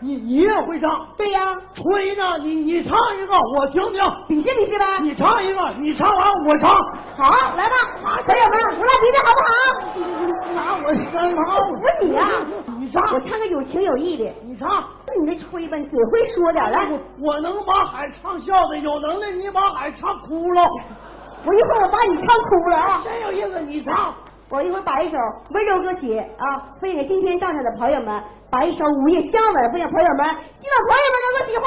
你你也会唱？对呀，吹呢？你你唱一个，我听听。比试比试呗。你唱一个，你唱完我唱。好，来吧，朋友们，我俩比比好不好？拿我身旁。我你呀，你唱。我唱个有情有义的。你唱。那你这吹吧，你嘴会说点来。我能把海唱笑的，有能耐你把海唱哭了。我一会儿我把你唱哭了啊！真有意思，你唱。我一会儿把一首温柔歌曲啊，分给今天到场的朋友们，把一首《午夜香吻》分享朋友们，希望朋友们能够喜欢。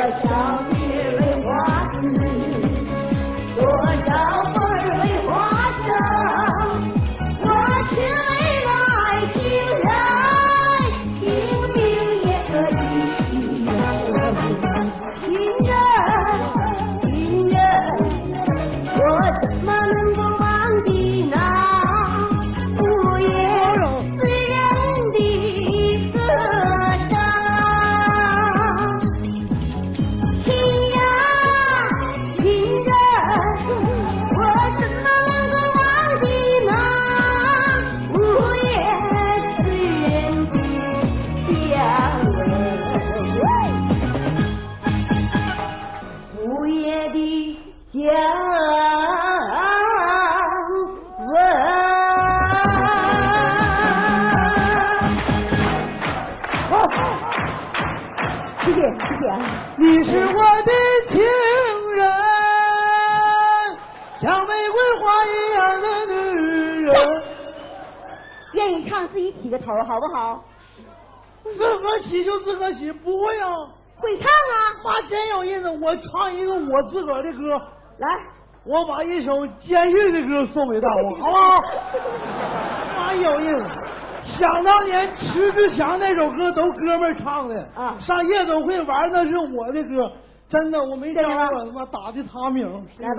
श्याम 你是我的情人，像玫瑰花一样的女人。愿意唱自己起个头，好不好？自个起就自个起，不会啊？会唱啊！妈真有意思，我唱一个我自个儿的歌。来，我把一首监狱的歌送给大伙，好不好？妈有意思。想当年，迟志强那首歌都哥们唱的啊，上夜总会玩那是我的歌，真的，我没想到我他妈打的他名。来吧。